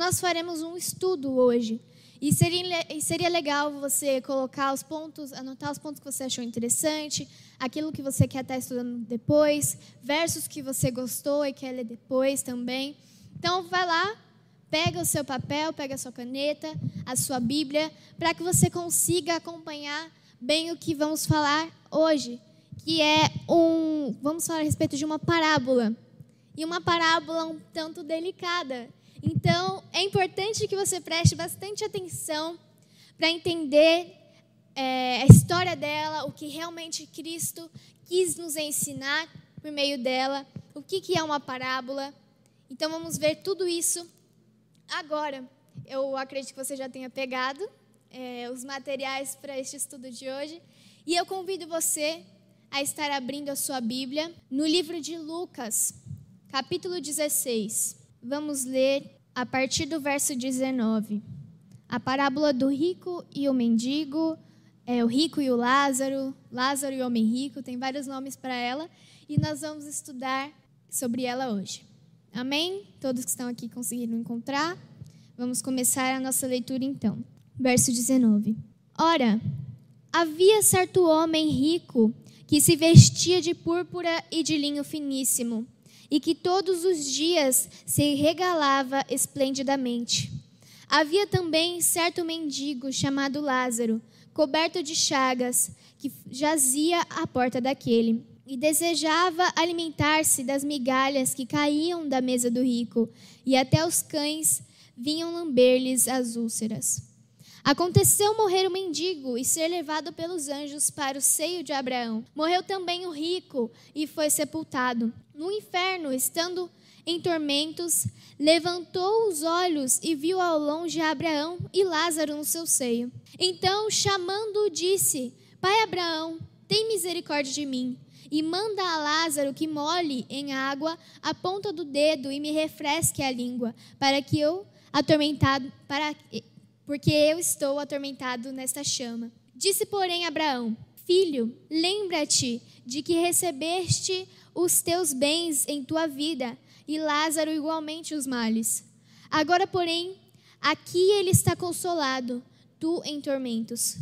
nós faremos um estudo hoje. E seria, e seria legal você colocar os pontos, anotar os pontos que você achou interessante, aquilo que você quer estar estudando depois, versos que você gostou e quer ler depois também. Então, vai lá, pega o seu papel, pega a sua caneta, a sua Bíblia, para que você consiga acompanhar bem o que vamos falar hoje, que é um, vamos falar a respeito de uma parábola. E uma parábola um tanto delicada. Então, é importante que você preste bastante atenção para entender é, a história dela, o que realmente Cristo quis nos ensinar por meio dela, o que, que é uma parábola. Então, vamos ver tudo isso agora. Eu acredito que você já tenha pegado é, os materiais para este estudo de hoje. E eu convido você a estar abrindo a sua Bíblia no livro de Lucas, capítulo 16. Vamos ler a partir do verso 19. A parábola do rico e o mendigo, é, o rico e o Lázaro, Lázaro e o homem rico, tem vários nomes para ela, e nós vamos estudar sobre ela hoje. Amém? Todos que estão aqui conseguiram encontrar? Vamos começar a nossa leitura então. Verso 19. Ora, havia certo homem rico que se vestia de púrpura e de linho finíssimo e que todos os dias se regalava esplendidamente. Havia também certo mendigo chamado Lázaro, coberto de chagas, que jazia à porta daquele, e desejava alimentar-se das migalhas que caíam da mesa do rico, e até os cães vinham lamber-lhes as úlceras. Aconteceu morrer o mendigo e ser levado pelos anjos para o seio de Abraão. Morreu também o rico e foi sepultado. No inferno, estando em tormentos, levantou os olhos e viu ao longe Abraão e Lázaro no seu seio. Então, chamando-o, disse: Pai Abraão, tem misericórdia de mim e manda a Lázaro que molhe em água a ponta do dedo e me refresque a língua, para que eu atormentado para porque eu estou atormentado nesta chama. Disse, porém, Abraão: Filho, lembra-te de que recebeste os teus bens em tua vida, e Lázaro igualmente os males. Agora, porém, aqui ele está consolado, tu em tormentos.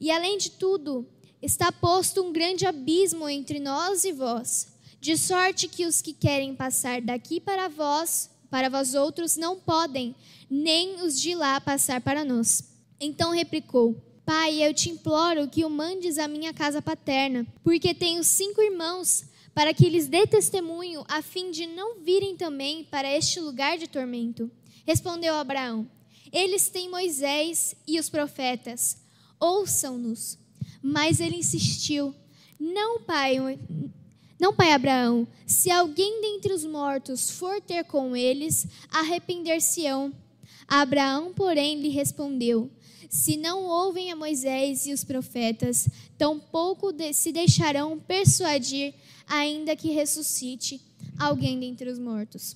E além de tudo, está posto um grande abismo entre nós e vós, de sorte que os que querem passar daqui para vós, para vós outros, não podem, nem os de lá passar para nós. Então replicou: Pai, eu te imploro que o mandes à minha casa paterna, porque tenho cinco irmãos, para que lhes dê testemunho, a fim de não virem também para este lugar de tormento. Respondeu Abraão: Eles têm Moisés e os profetas, ouçam-nos. Mas ele insistiu: Não, pai, não, pai Abraão, se alguém dentre os mortos for ter com eles, arrepender-se-ão. Abraão, porém, lhe respondeu: Se não ouvem a Moisés e os profetas, tampouco se deixarão persuadir, ainda que ressuscite alguém dentre os mortos.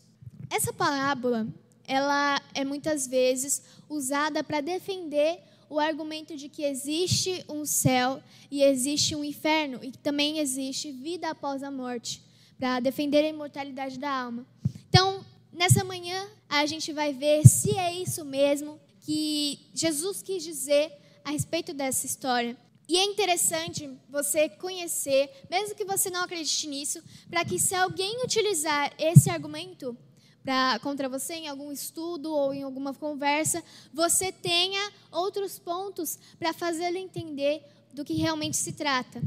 Essa parábola, ela é muitas vezes usada para defender o argumento de que existe um céu e existe um inferno e que também existe vida após a morte, para defender a imortalidade da alma. Então, nessa manhã, a gente vai ver se é isso mesmo que Jesus quis dizer a respeito dessa história. E é interessante você conhecer, mesmo que você não acredite nisso, para que se alguém utilizar esse argumento pra, contra você em algum estudo ou em alguma conversa, você tenha outros pontos para fazê-lo entender do que realmente se trata.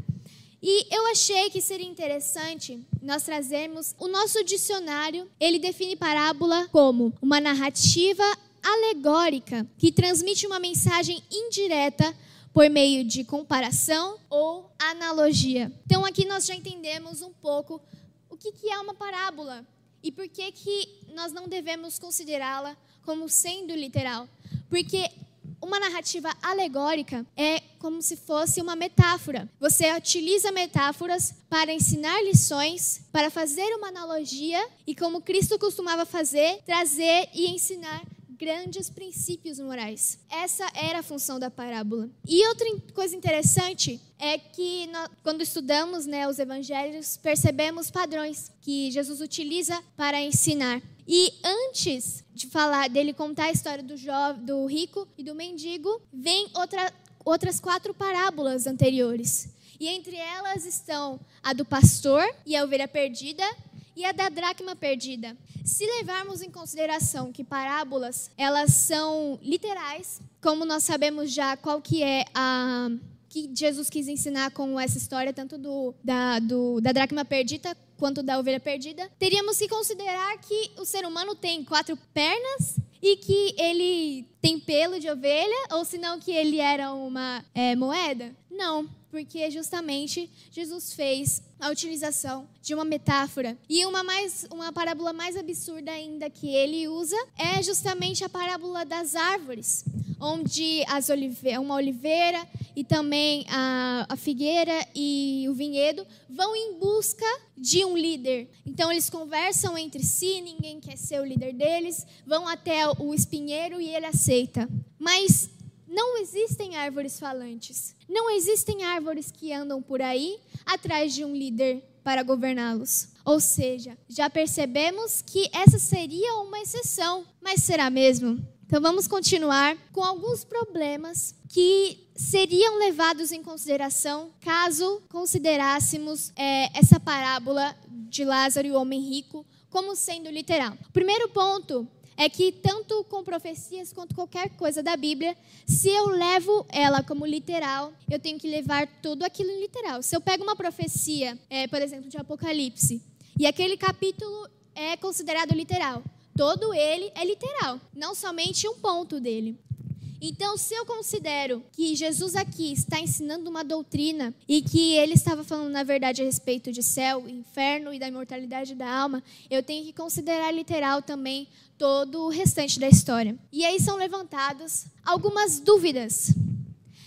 E eu achei que seria interessante nós trazermos o nosso dicionário. Ele define parábola como uma narrativa alegórica que transmite uma mensagem indireta por meio de comparação ou analogia. Então aqui nós já entendemos um pouco o que, é uma parábola e por que, que nós não devemos considerá-la como sendo literal. Porque uma narrativa alegórica é como se fosse uma metáfora. Você utiliza metáforas para ensinar lições, para fazer uma analogia e, como Cristo costumava fazer, trazer e ensinar grandes princípios morais. Essa era a função da parábola. E outra coisa interessante é que nós, quando estudamos né, os evangelhos, percebemos padrões que Jesus utiliza para ensinar. E antes de falar dele contar a história do, do rico e do mendigo, vem outra, outras quatro parábolas anteriores. E entre elas estão a do pastor e a ovelha perdida e a da dracma perdida. Se levarmos em consideração que parábolas, elas são literais, como nós sabemos já qual que é a que Jesus quis ensinar com essa história, tanto do, da, do, da dracma perdida quanto da ovelha perdida, teríamos que considerar que o ser humano tem quatro pernas e que ele tem pelo de ovelha, ou senão que ele era uma é, moeda? Não, porque justamente Jesus fez a utilização de uma metáfora. E uma, mais, uma parábola mais absurda ainda que ele usa é justamente a parábola das árvores, onde as olive uma oliveira e também a, a figueira e o vinhedo vão em busca de um líder. Então eles conversam entre si, ninguém quer ser o líder deles, vão até o espinheiro e ele aceita. Mas não existem árvores falantes. Não existem árvores que andam por aí atrás de um líder para governá-los. Ou seja, já percebemos que essa seria uma exceção, mas será mesmo? Então vamos continuar com alguns problemas que seriam levados em consideração caso considerássemos é, essa parábola de Lázaro e o homem rico como sendo literal. O primeiro ponto é que tanto com profecias quanto qualquer coisa da Bíblia, se eu levo ela como literal, eu tenho que levar tudo aquilo em literal. Se eu pego uma profecia, é, por exemplo, de Apocalipse, e aquele capítulo é considerado literal, todo ele é literal, não somente um ponto dele. Então, se eu considero que Jesus aqui está ensinando uma doutrina e que ele estava falando, na verdade, a respeito de céu, inferno e da imortalidade da alma, eu tenho que considerar literal também todo o restante da história. E aí são levantadas algumas dúvidas.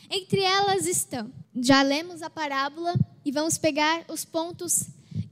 Entre elas estão: já lemos a parábola e vamos pegar os pontos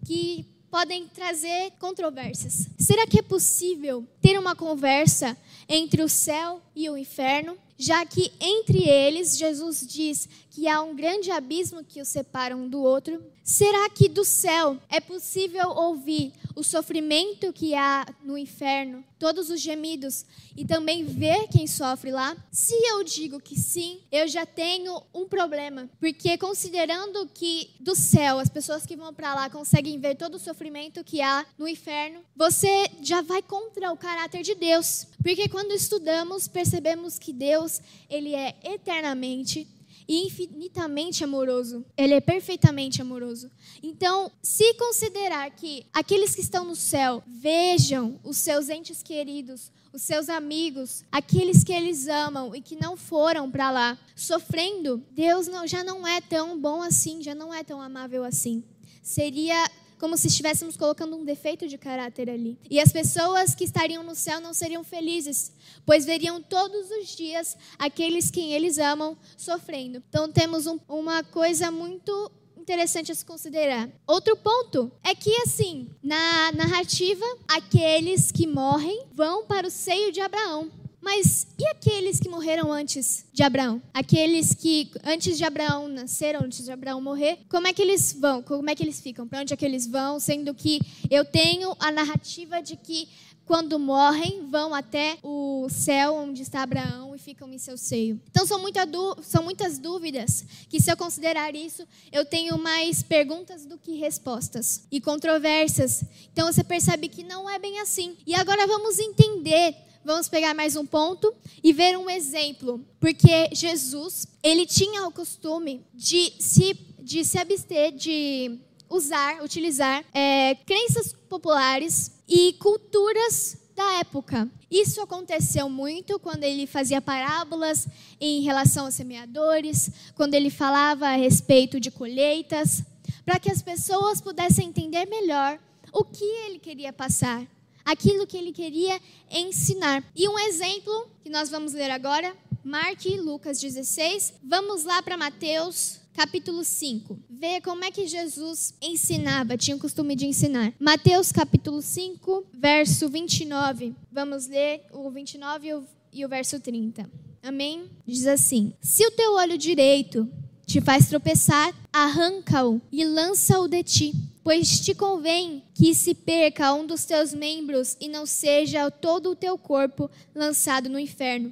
que podem trazer controvérsias. Será que é possível ter uma conversa entre o céu e o inferno? já que entre eles Jesus diz que há um grande abismo que os separa um do outro? Será que do céu é possível ouvir o sofrimento que há no inferno, todos os gemidos e também ver quem sofre lá? Se eu digo que sim, eu já tenho um problema, porque considerando que do céu as pessoas que vão para lá conseguem ver todo o sofrimento que há no inferno, você já vai contra o caráter de Deus. Porque quando estudamos, percebemos que Deus, ele é eternamente e infinitamente amoroso. Ele é perfeitamente amoroso. Então, se considerar que aqueles que estão no céu vejam os seus entes queridos, os seus amigos, aqueles que eles amam e que não foram para lá sofrendo, Deus não, já não é tão bom assim, já não é tão amável assim. Seria como se estivéssemos colocando um defeito de caráter ali. E as pessoas que estariam no céu não seriam felizes, pois veriam todos os dias aqueles que eles amam sofrendo. Então temos um, uma coisa muito interessante a se considerar. Outro ponto é que, assim, na narrativa, aqueles que morrem vão para o seio de Abraão. Mas e aqueles que morreram antes de Abraão? Aqueles que antes de Abraão nasceram, antes de Abraão morrer, como é que eles vão? Como é que eles ficam? Para onde é que eles vão? Sendo que eu tenho a narrativa de que quando morrem, vão até o céu onde está Abraão e ficam em seu seio. Então, são, muita são muitas dúvidas que, se eu considerar isso, eu tenho mais perguntas do que respostas e controvérsias. Então, você percebe que não é bem assim. E agora vamos entender vamos pegar mais um ponto e ver um exemplo. Porque Jesus, ele tinha o costume de se, de se abster de usar, utilizar é, crenças populares e culturas da época. Isso aconteceu muito quando ele fazia parábolas em relação aos semeadores, quando ele falava a respeito de colheitas, para que as pessoas pudessem entender melhor o que ele queria passar aquilo que ele queria ensinar. E um exemplo que nós vamos ler agora, Mark Lucas 16. Vamos lá para Mateus capítulo 5. Vê como é que Jesus ensinava, tinha o costume de ensinar. Mateus, capítulo 5, verso 29. Vamos ler o 29 e e o verso 30. Amém? Diz assim: Se o teu olho direito te faz tropeçar, arranca-o e lança-o de ti. Pois te convém que se perca um dos teus membros e não seja todo o teu corpo lançado no inferno.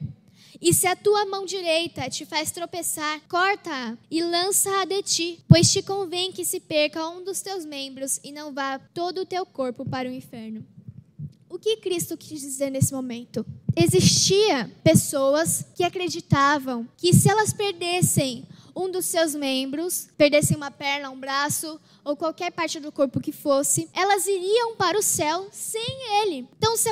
E se a tua mão direita te faz tropeçar, corta-a e lança-a de ti, pois te convém que se perca um dos teus membros e não vá todo o teu corpo para o inferno. O que Cristo quis dizer nesse momento? Existia pessoas que acreditavam que se elas perdessem um dos seus membros, perdessem uma perna, um braço ou qualquer parte do corpo que fosse, elas iriam para o céu sem ele. Então, se,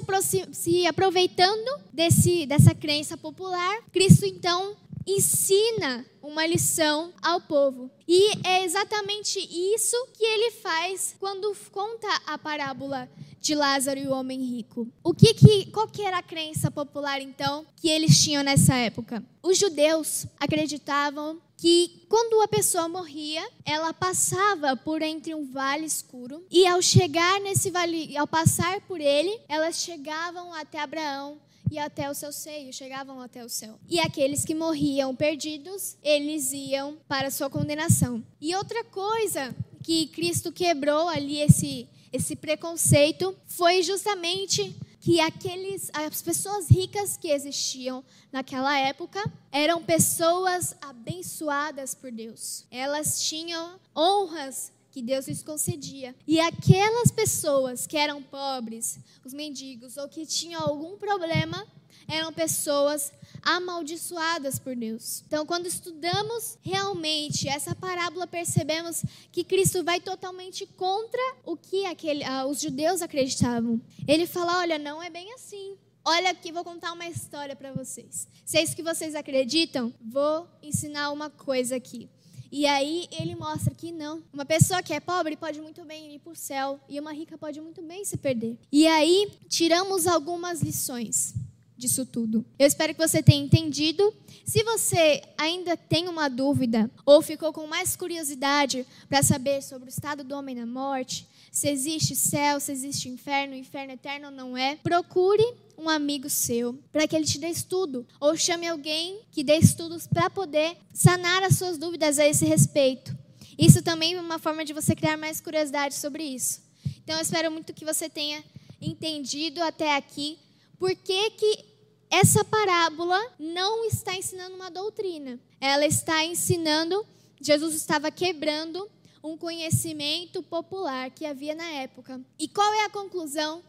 se aproveitando desse, dessa crença popular, Cristo então ensina uma lição ao povo. E é exatamente isso que ele faz quando conta a parábola de Lázaro e o homem rico. O que que qual que era a crença popular então que eles tinham nessa época? Os judeus acreditavam que quando a pessoa morria, ela passava por entre um vale escuro e ao chegar nesse vale, ao passar por ele, elas chegavam até Abraão e até o seu seio, chegavam até o céu. E aqueles que morriam perdidos, eles iam para a sua condenação. E outra coisa que Cristo quebrou ali esse esse preconceito foi justamente que aqueles, as pessoas ricas que existiam naquela época eram pessoas abençoadas por Deus. Elas tinham honras que Deus lhes concedia. E aquelas pessoas que eram pobres, os mendigos, ou que tinham algum problema, eram pessoas amaldiçoadas por Deus. Então, quando estudamos realmente essa parábola, percebemos que Cristo vai totalmente contra o que aquele, ah, os judeus acreditavam. Ele fala: olha, não é bem assim. Olha aqui, vou contar uma história para vocês. Se é isso que vocês acreditam, vou ensinar uma coisa aqui. E aí ele mostra que não. Uma pessoa que é pobre pode muito bem ir para o céu e uma rica pode muito bem se perder. E aí tiramos algumas lições disso tudo. Eu espero que você tenha entendido. Se você ainda tem uma dúvida ou ficou com mais curiosidade para saber sobre o estado do homem na morte, se existe céu, se existe inferno, inferno eterno ou não é, procure um amigo seu para que ele te dê estudo ou chame alguém que dê estudos para poder sanar as suas dúvidas a esse respeito. Isso também é uma forma de você criar mais curiosidade sobre isso. Então eu espero muito que você tenha entendido até aqui por que, que essa parábola não está ensinando uma doutrina. Ela está ensinando, Jesus estava quebrando um conhecimento popular que havia na época. E qual é a conclusão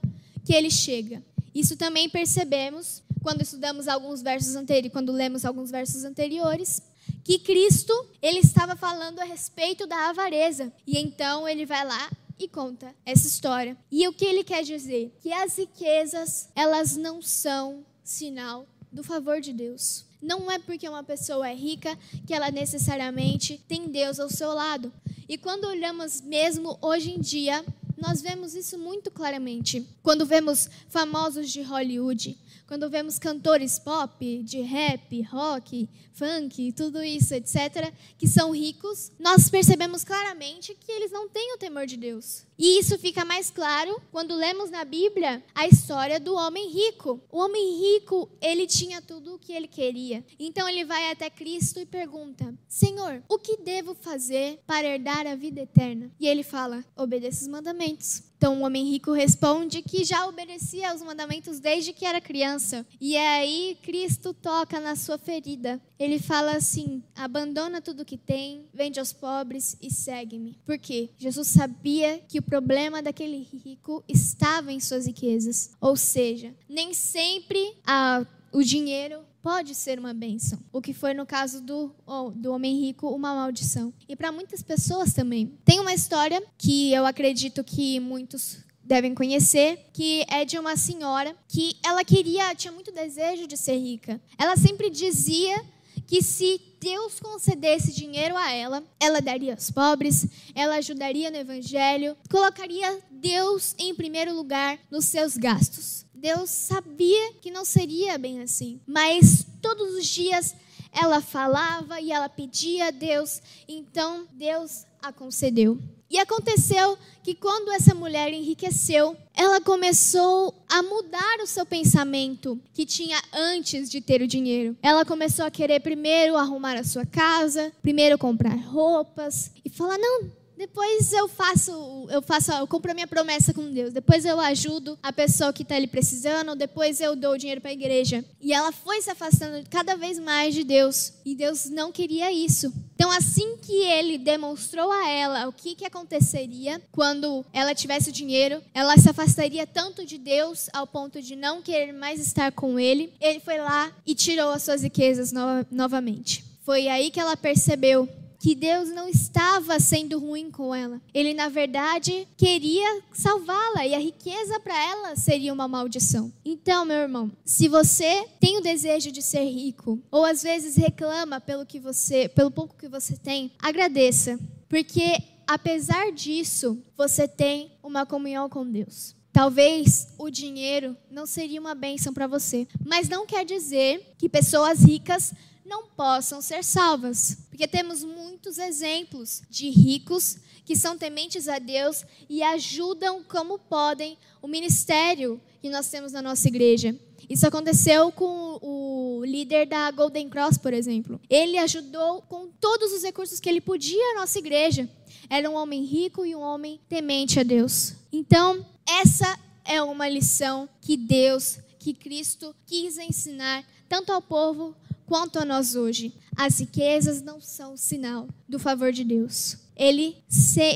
que ele chega? Isso também percebemos quando estudamos alguns versos anteriores, quando lemos alguns versos anteriores, que Cristo, ele estava falando a respeito da avareza. E então ele vai lá e conta essa história. E o que ele quer dizer? Que as riquezas, elas não são sinal do favor de Deus. Não é porque uma pessoa é rica que ela necessariamente tem Deus ao seu lado. E quando olhamos mesmo hoje em dia, nós vemos isso muito claramente. Quando vemos famosos de Hollywood, quando vemos cantores pop, de rap, rock, funk, tudo isso, etc., que são ricos, nós percebemos claramente que eles não têm o temor de Deus. E isso fica mais claro quando lemos na Bíblia a história do homem rico. O homem rico, ele tinha tudo o que ele queria. Então ele vai até Cristo e pergunta: Senhor, o que devo fazer para herdar a vida eterna? E ele fala: obedeça os mandamentos. Então o homem rico responde que já obedecia aos mandamentos desde que era criança. E é aí Cristo toca na sua ferida. Ele fala assim: abandona tudo que tem, vende aos pobres e segue-me. Por quê? Jesus sabia que o problema daquele rico estava em suas riquezas. Ou seja, nem sempre a, o dinheiro pode ser uma bênção. O que foi no caso do, oh, do homem rico, uma maldição. E para muitas pessoas também. Tem uma história que eu acredito que muitos devem conhecer, que é de uma senhora que ela queria, tinha muito desejo de ser rica. Ela sempre dizia que se Deus concedesse dinheiro a ela, ela daria aos pobres, ela ajudaria no evangelho, colocaria Deus em primeiro lugar nos seus gastos. Deus sabia que não seria bem assim, mas todos os dias ela falava e ela pedia a Deus, então Deus a concedeu. E aconteceu que quando essa mulher enriqueceu, ela começou a mudar o seu pensamento que tinha antes de ter o dinheiro. Ela começou a querer primeiro arrumar a sua casa, primeiro comprar roupas e falar: "Não, depois eu faço, eu faço, eu compro a minha promessa com Deus. Depois eu ajudo a pessoa que está ali precisando. Depois eu dou o dinheiro para a igreja. E ela foi se afastando cada vez mais de Deus. E Deus não queria isso. Então, assim que ele demonstrou a ela o que, que aconteceria quando ela tivesse o dinheiro, ela se afastaria tanto de Deus ao ponto de não querer mais estar com ele. Ele foi lá e tirou as suas riquezas no novamente. Foi aí que ela percebeu que Deus não estava sendo ruim com ela. Ele, na verdade, queria salvá-la e a riqueza para ela seria uma maldição. Então, meu irmão, se você tem o desejo de ser rico ou às vezes reclama pelo que você, pelo pouco que você tem, agradeça, porque apesar disso, você tem uma comunhão com Deus. Talvez o dinheiro não seria uma bênção para você, mas não quer dizer que pessoas ricas não possam ser salvas. Porque temos muitos exemplos de ricos que são tementes a Deus e ajudam como podem o ministério que nós temos na nossa igreja. Isso aconteceu com o líder da Golden Cross, por exemplo. Ele ajudou com todos os recursos que ele podia a nossa igreja. Era um homem rico e um homem temente a Deus. Então, essa é uma lição que Deus, que Cristo quis ensinar tanto ao povo quanto a nós hoje. As riquezas não são sinal do favor de Deus. Ele,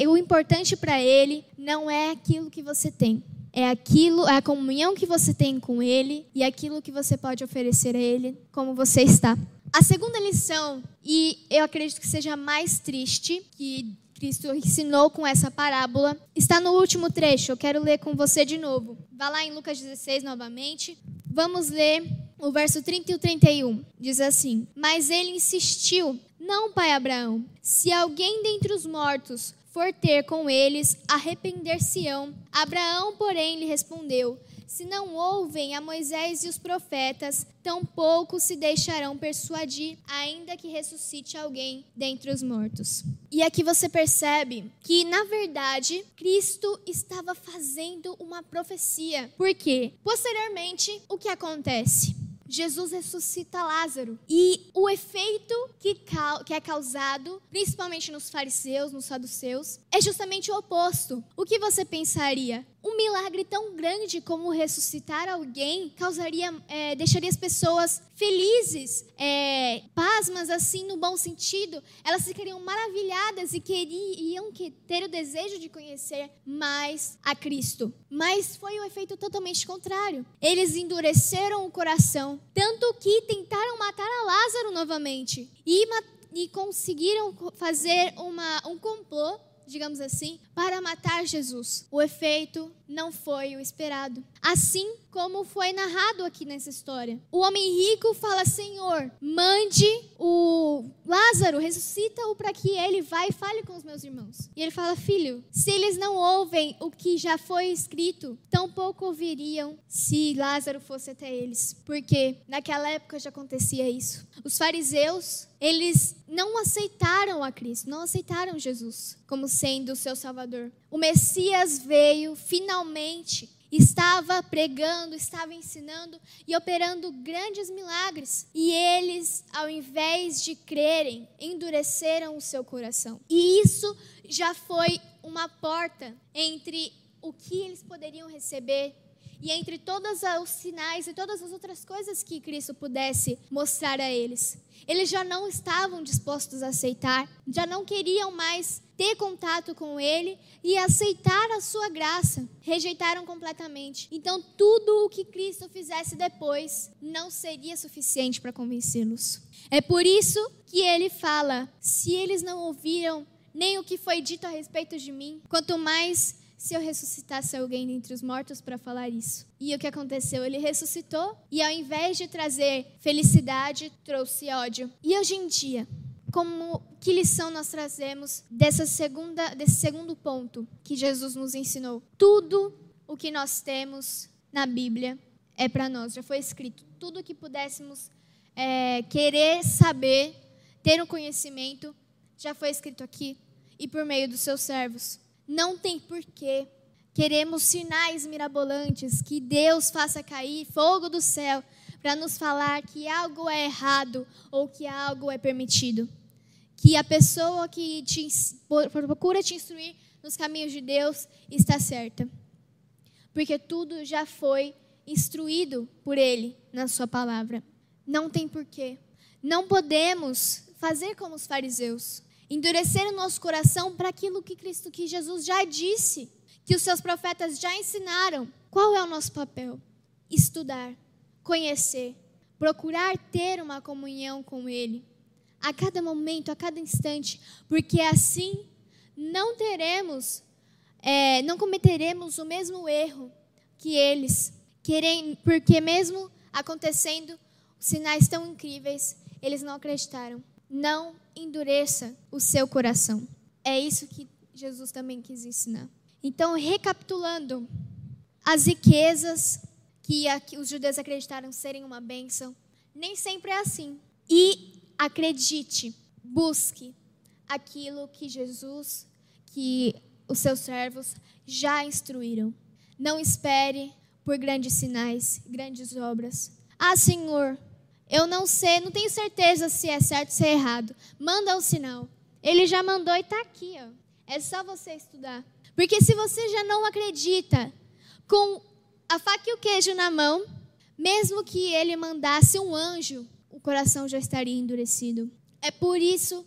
o importante para ele não é aquilo que você tem, é aquilo, é a comunhão que você tem com ele e aquilo que você pode oferecer a ele, como você está. A segunda lição, e eu acredito que seja mais triste, que Cristo ensinou com essa parábola, está no último trecho. Eu quero ler com você de novo. Vá lá em Lucas 16 novamente. Vamos ler o verso 30 e o 31 diz assim: Mas ele insistiu: Não, pai Abraão, se alguém dentre os mortos for ter com eles, arrepender-se-ão. Abraão, porém, lhe respondeu: Se não ouvem a Moisés e os profetas, tampouco se deixarão persuadir, ainda que ressuscite alguém dentre os mortos. E aqui você percebe que, na verdade, Cristo estava fazendo uma profecia. Por quê? Posteriormente, o que acontece? Jesus ressuscita Lázaro. E o efeito que, que é causado, principalmente nos fariseus, nos saduceus, é justamente o oposto. O que você pensaria? Um milagre tão grande como ressuscitar alguém causaria, é, deixaria as pessoas felizes, é, pasmas assim no bom sentido. Elas ficariam maravilhadas e queriam que, ter o desejo de conhecer mais a Cristo. Mas foi o efeito totalmente contrário. Eles endureceram o coração, tanto que tentaram matar a Lázaro novamente e, e conseguiram fazer uma, um complô digamos assim, para matar Jesus. O efeito não foi o esperado. Assim como foi narrado aqui nessa história. O homem rico fala: Senhor, mande o Lázaro, ressuscita-o para que ele vá e fale com os meus irmãos. E ele fala: Filho, se eles não ouvem o que já foi escrito, tampouco ouviriam se Lázaro fosse até eles. Porque naquela época já acontecia isso. Os fariseus, eles não aceitaram a Cristo, não aceitaram Jesus como sendo o seu Salvador. O Messias veio finalmente, estava pregando, estava ensinando e operando grandes milagres. E eles, ao invés de crerem, endureceram o seu coração. E isso já foi uma porta entre o que eles poderiam receber e entre todos os sinais e todas as outras coisas que Cristo pudesse mostrar a eles. Eles já não estavam dispostos a aceitar, já não queriam mais ter contato com Ele e aceitar a sua graça. Rejeitaram completamente. Então, tudo o que Cristo fizesse depois não seria suficiente para convencê-los. É por isso que ele fala: se eles não ouviram nem o que foi dito a respeito de mim, quanto mais se eu ressuscitasse alguém dentre os mortos para falar isso. E o que aconteceu? Ele ressuscitou e ao invés de trazer felicidade, trouxe ódio. E hoje em dia, como que lição nós trazemos dessa segunda, desse segundo ponto que Jesus nos ensinou? Tudo o que nós temos na Bíblia é para nós, já foi escrito. Tudo o que pudéssemos é, querer saber, ter um conhecimento, já foi escrito aqui e por meio dos seus servos. Não tem porquê. Queremos sinais mirabolantes, que Deus faça cair fogo do céu para nos falar que algo é errado ou que algo é permitido. Que a pessoa que te, procura te instruir nos caminhos de Deus está certa. Porque tudo já foi instruído por Ele na Sua palavra. Não tem porquê. Não podemos fazer como os fariseus endurecer o nosso coração para aquilo que Cristo, que Jesus já disse, que os seus profetas já ensinaram. Qual é o nosso papel? Estudar, conhecer, procurar ter uma comunhão com Ele, a cada momento, a cada instante, porque assim não teremos, é, não cometeremos o mesmo erro que eles, querem, porque mesmo acontecendo sinais tão incríveis, eles não acreditaram. Não endureça o seu coração. É isso que Jesus também quis ensinar. Então, recapitulando, as riquezas que os judeus acreditaram serem uma bênção, nem sempre é assim. E acredite, busque aquilo que Jesus, que os seus servos já instruíram. Não espere por grandes sinais, grandes obras. Ah, Senhor, eu não sei, não tenho certeza se é certo ou se é errado. Manda o um sinal. Ele já mandou e está aqui. Ó. É só você estudar. Porque se você já não acredita, com a faca e o queijo na mão, mesmo que ele mandasse um anjo, o coração já estaria endurecido. É por isso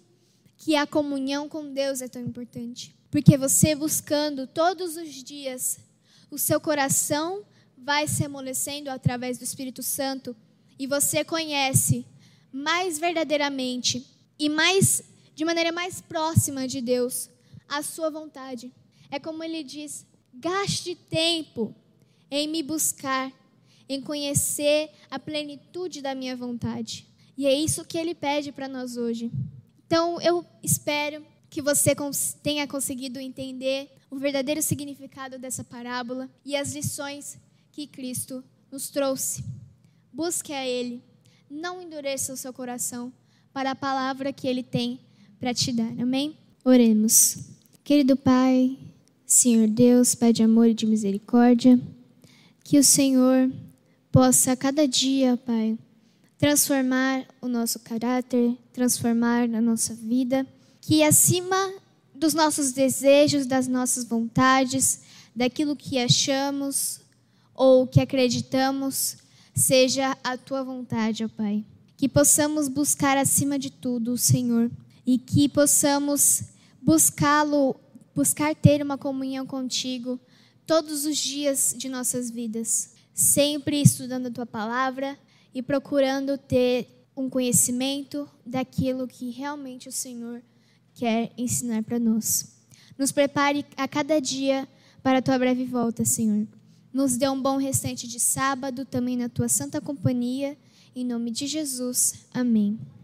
que a comunhão com Deus é tão importante. Porque você buscando todos os dias, o seu coração vai se amolecendo através do Espírito Santo e você conhece mais verdadeiramente e mais de maneira mais próxima de Deus a sua vontade. É como ele diz: gaste tempo em me buscar, em conhecer a plenitude da minha vontade. E é isso que ele pede para nós hoje. Então, eu espero que você tenha conseguido entender o verdadeiro significado dessa parábola e as lições que Cristo nos trouxe. Busque a Ele. Não endureça o seu coração para a palavra que Ele tem para te dar. Amém? Oremos. Querido Pai, Senhor Deus, Pai de amor e de misericórdia, que o Senhor possa cada dia, Pai, transformar o nosso caráter, transformar a nossa vida, que acima dos nossos desejos, das nossas vontades, daquilo que achamos ou que acreditamos, seja a tua vontade, ó Pai. Que possamos buscar acima de tudo o Senhor e que possamos buscá-lo, buscar ter uma comunhão contigo todos os dias de nossas vidas, sempre estudando a tua palavra e procurando ter um conhecimento daquilo que realmente o Senhor quer ensinar para nós. Nos prepare a cada dia para a tua breve volta, Senhor. Nos dê um bom restante de sábado, também na tua santa companhia. Em nome de Jesus. Amém.